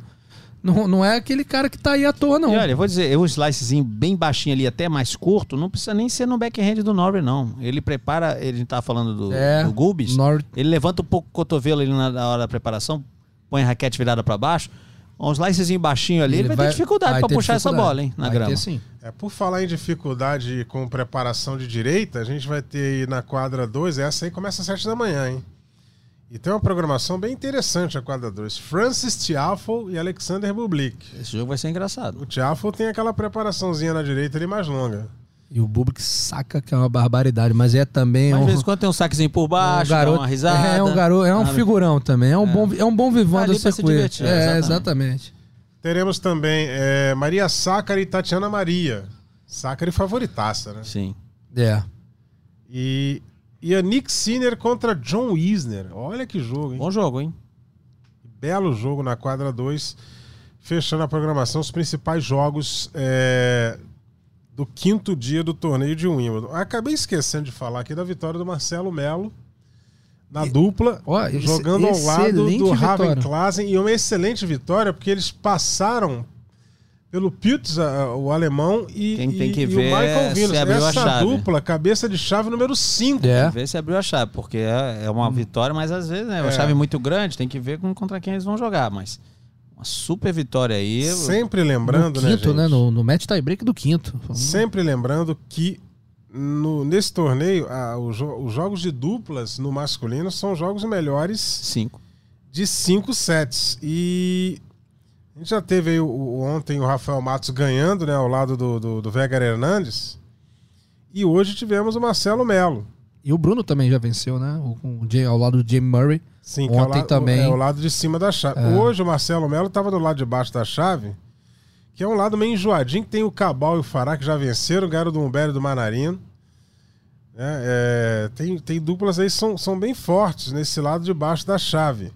não. Não é aquele cara que tá aí à toa, não. E olha, eu vou dizer, o slicezinho bem baixinho ali, até mais curto, não precisa nem ser no backhand do Norrie, não. Ele prepara, ele tá falando do, É, do Gubis, Nor- ele levanta um pouco o cotovelo ali na, na hora da preparação, põe a raquete virada para baixo, um slicezinho baixinho ali, ele, vai, ter dificuldade vai para puxar essa dificuldade. bola, hein, na Vai grama. ter sim. É, por falar em dificuldade com preparação de direita, a gente vai ter aí na quadra 2, essa aí começa às 7 da manhã, hein? E tem uma programação bem interessante a quadra 2. Francis Tiafoe e Alexander Bublik. Esse jogo vai ser engraçado. O Tiafoe tem aquela preparaçãozinha na direita ali mais longa. E o Bublik saca que é uma barbaridade, mas é também Mas um, de vez em quando tem um saquezinho por baixo, um garoto, dá uma risada. É um garoto, é um nada. figurão também, é um bom, é um bom vivão do se circuito. divertir, é, exatamente. exatamente. Teremos também é, Maria Sácari e Tatiana Maria. Sácari favoritaça, né? Sim. É. E Yannick Sinner contra John Isner. Olha que jogo, hein? Bom jogo, hein? Belo jogo na quadra 2. Fechando a programação, os principais jogos é, do quinto dia do torneio de Wimbledon. Acabei esquecendo de falar aqui da vitória do Marcelo Melo na dupla, Ó, jogando ao lado do. Raven Klassen. E uma excelente vitória, porque eles passaram pelo Putz, a- o alemão, e, Quem tem que e ver o Michael abriu a Essa chave. dupla, cabeça de chave número 5. É. Ver se abriu a chave, porque é, é uma vitória, mas às vezes, né? É uma É. chave muito grande, tem que ver com- contra quem eles vão jogar. Mas uma super vitória aí. Sempre lembrando, no quinto, né, né? gente? No, no match tie break do quinto. Sempre lembrando que no- nesse torneio, a- os, os jogos de duplas no masculino são jogos melhores Cinco. de cinco sets. E a gente já teve aí o, o- ontem o Rafael Matos ganhando, né, ao lado do, do, do Vegar Hernandes. E hoje tivemos o Marcelo Melo. E o Bruno também já venceu, né? O, o Jay- ao lado do Jamie Murray. Sim, que é o Ontem lado- também. É o lado de cima da chave. É. Hoje o Marcelo Melo estava do lado de baixo da chave, que é um lado meio enjoadinho, que tem o Cabal e o Fará que já venceram, o Garo do Humberto e do Manarino. né? É, tem, tem duplas aí que são, são bem fortes nesse lado de baixo da chave.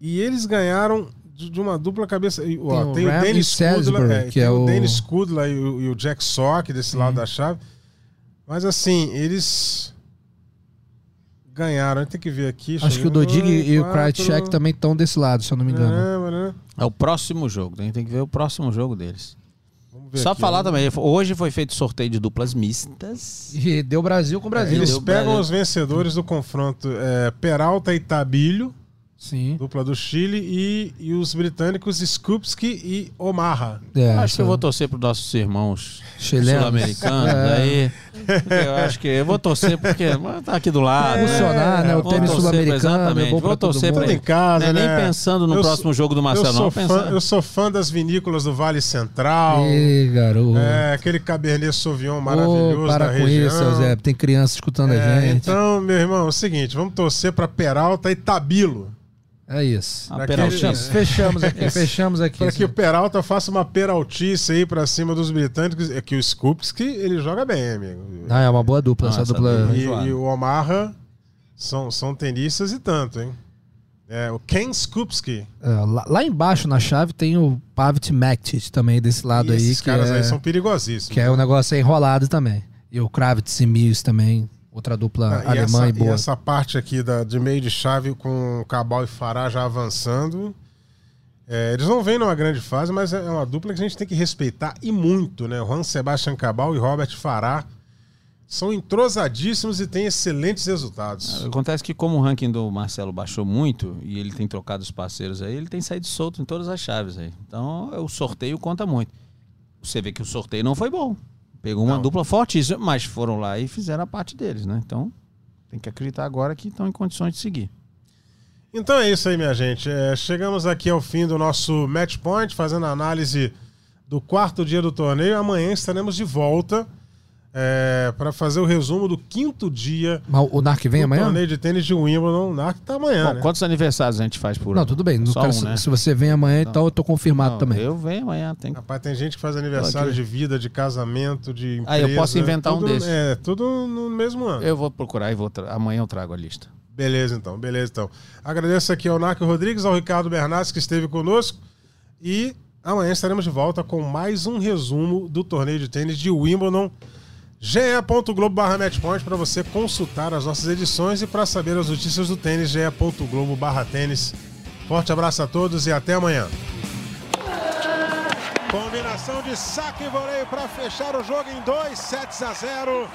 E eles ganharam de, uma dupla cabeça. e, ó, Tem o Tem, o Dennis Kudla, é, que tem é o o- Dennis Kudla e o, e o Jack Sock desse lado Sim. da chave. Mas assim, eles ganharam. Tem que ver aqui. Acho que o. Dodig e o. Krajicek também estão desse lado, se eu não me engano. Caramba, né? É o próximo jogo. Tem, tem que ver o próximo jogo deles. Vamos ver Só aqui, falar ó. também, hoje foi feito sorteio de duplas mistas. E deu Brasil com Brasil. Eles Deu pegam Brasil. os vencedores do confronto é, Peralta e Tabilho, Sim. dupla do Chile, e, e os britânicos Skupski e Omarra. É, acho que eu vou torcer para nossos irmãos sul-americanos (laughs) É. aí. Eu acho que eu vou torcer porque tá aqui do lado. Funcionar, né? O Vou tênis torcer, sul-americano é Vou torcer mundo. Tudo em casa, é né? nem pensando no Eu próximo sou- jogo do Eu Marcelo, sou, não. fã, Pensando. eu sou fã das vinícolas do Vale Central. Ih, garoto. É, aquele Cabernet Sauvignon maravilhoso Ô, para da com região. isso, Zé. Tem criança escutando É, a gente. então, meu irmão, é o seguinte, vamos torcer para Peralta e Tabilo. É isso. Ah, aquele- Fechamos, fechamos aqui, fechamos aqui. Para que o Peralta faça uma peraltice aí pra cima dos britânicos. É que o Skupski, ele joga bem, amigo. Ah, é uma boa dupla, Nossa, essa dupla. bem E, e o Omarra são, são tenistas e tanto, hein? É, o Ken Skupski. É, lá, lá embaixo na chave tem o Pavit Maktic também desse lado E aí, esses que caras é, aí são perigosíssimos. que é um negócio enrolado também. E o Kravitz e Mills também, outra dupla Ah, e, alemã essa, e boa. e essa parte aqui da, de meio de chave com Cabal e Fará já avançando. É, eles não vêm numa grande fase, mas é uma dupla que a gente tem que respeitar e muito, né? O Juan Sebastian Cabal e Robert Fará são entrosadíssimos e têm excelentes resultados. Acontece que como o ranking do Marcelo baixou muito e ele tem trocado os parceiros aí, ele tem saído solto em todas as chaves aí. Então o sorteio conta muito. Você vê que o sorteio não foi bom. Pegou uma Não. dupla fortíssima, mas foram lá e fizeram a parte deles, né? Então tem que acreditar agora que estão em condições de seguir. Então é isso aí, minha gente. É, chegamos aqui ao fim do nosso Match Point, fazendo a análise do quarto dia do torneio. Amanhã estaremos de volta é, para fazer o resumo do quinto dia Mas o Narc vem amanhã? torneio de tênis de Wimbledon. O NAC tá amanhã, Bom, né? quantos aniversários a gente faz por Não, ano? tudo bem. Só quero- um, né? Se você vem amanhã, então eu tô confirmado Não, também. Eu venho amanhã, tem que... Rapaz, tem gente que faz aniversário de vida, de casamento, de empresa. Ah, eu posso inventar um tudo- desses. É, tudo no mesmo ano. Eu vou procurar e vou tra- amanhã eu trago a lista. Beleza, então. Beleza, então. Agradeço aqui ao Narco Rodrigues, ao Ricardo Bernardes, que esteve conosco. E amanhã estaremos de volta com mais um resumo do torneio de tênis de Wimbledon. ge.globo barra matchpoint para você consultar as nossas edições e para saber as notícias do tênis, ge.globo barra tênis. Forte abraço a todos e até amanhã. Combinação de saque e voleio para fechar o jogo em 2 sets a 0.